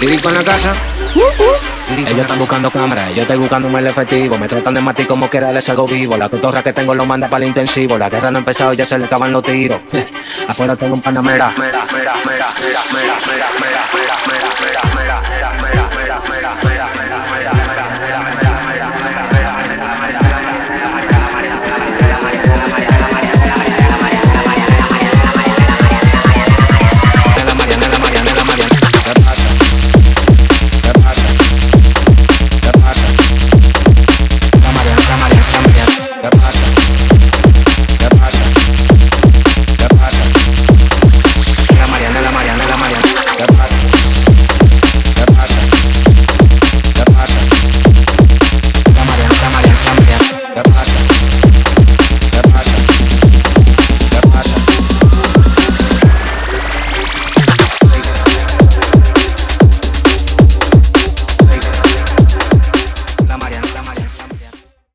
Dirico en la casa. Uh, uh. Ellos están buscando cámaras, yo estoy buscando un el efectivo. Me tratan de matar como quiera, les salgo vivo. La cotorra que tengo lo manda para el intensivo. La guerra no ha empezado, ya se le acaban los tiros. Afuera tengo un panamera. Mira, mira, mira,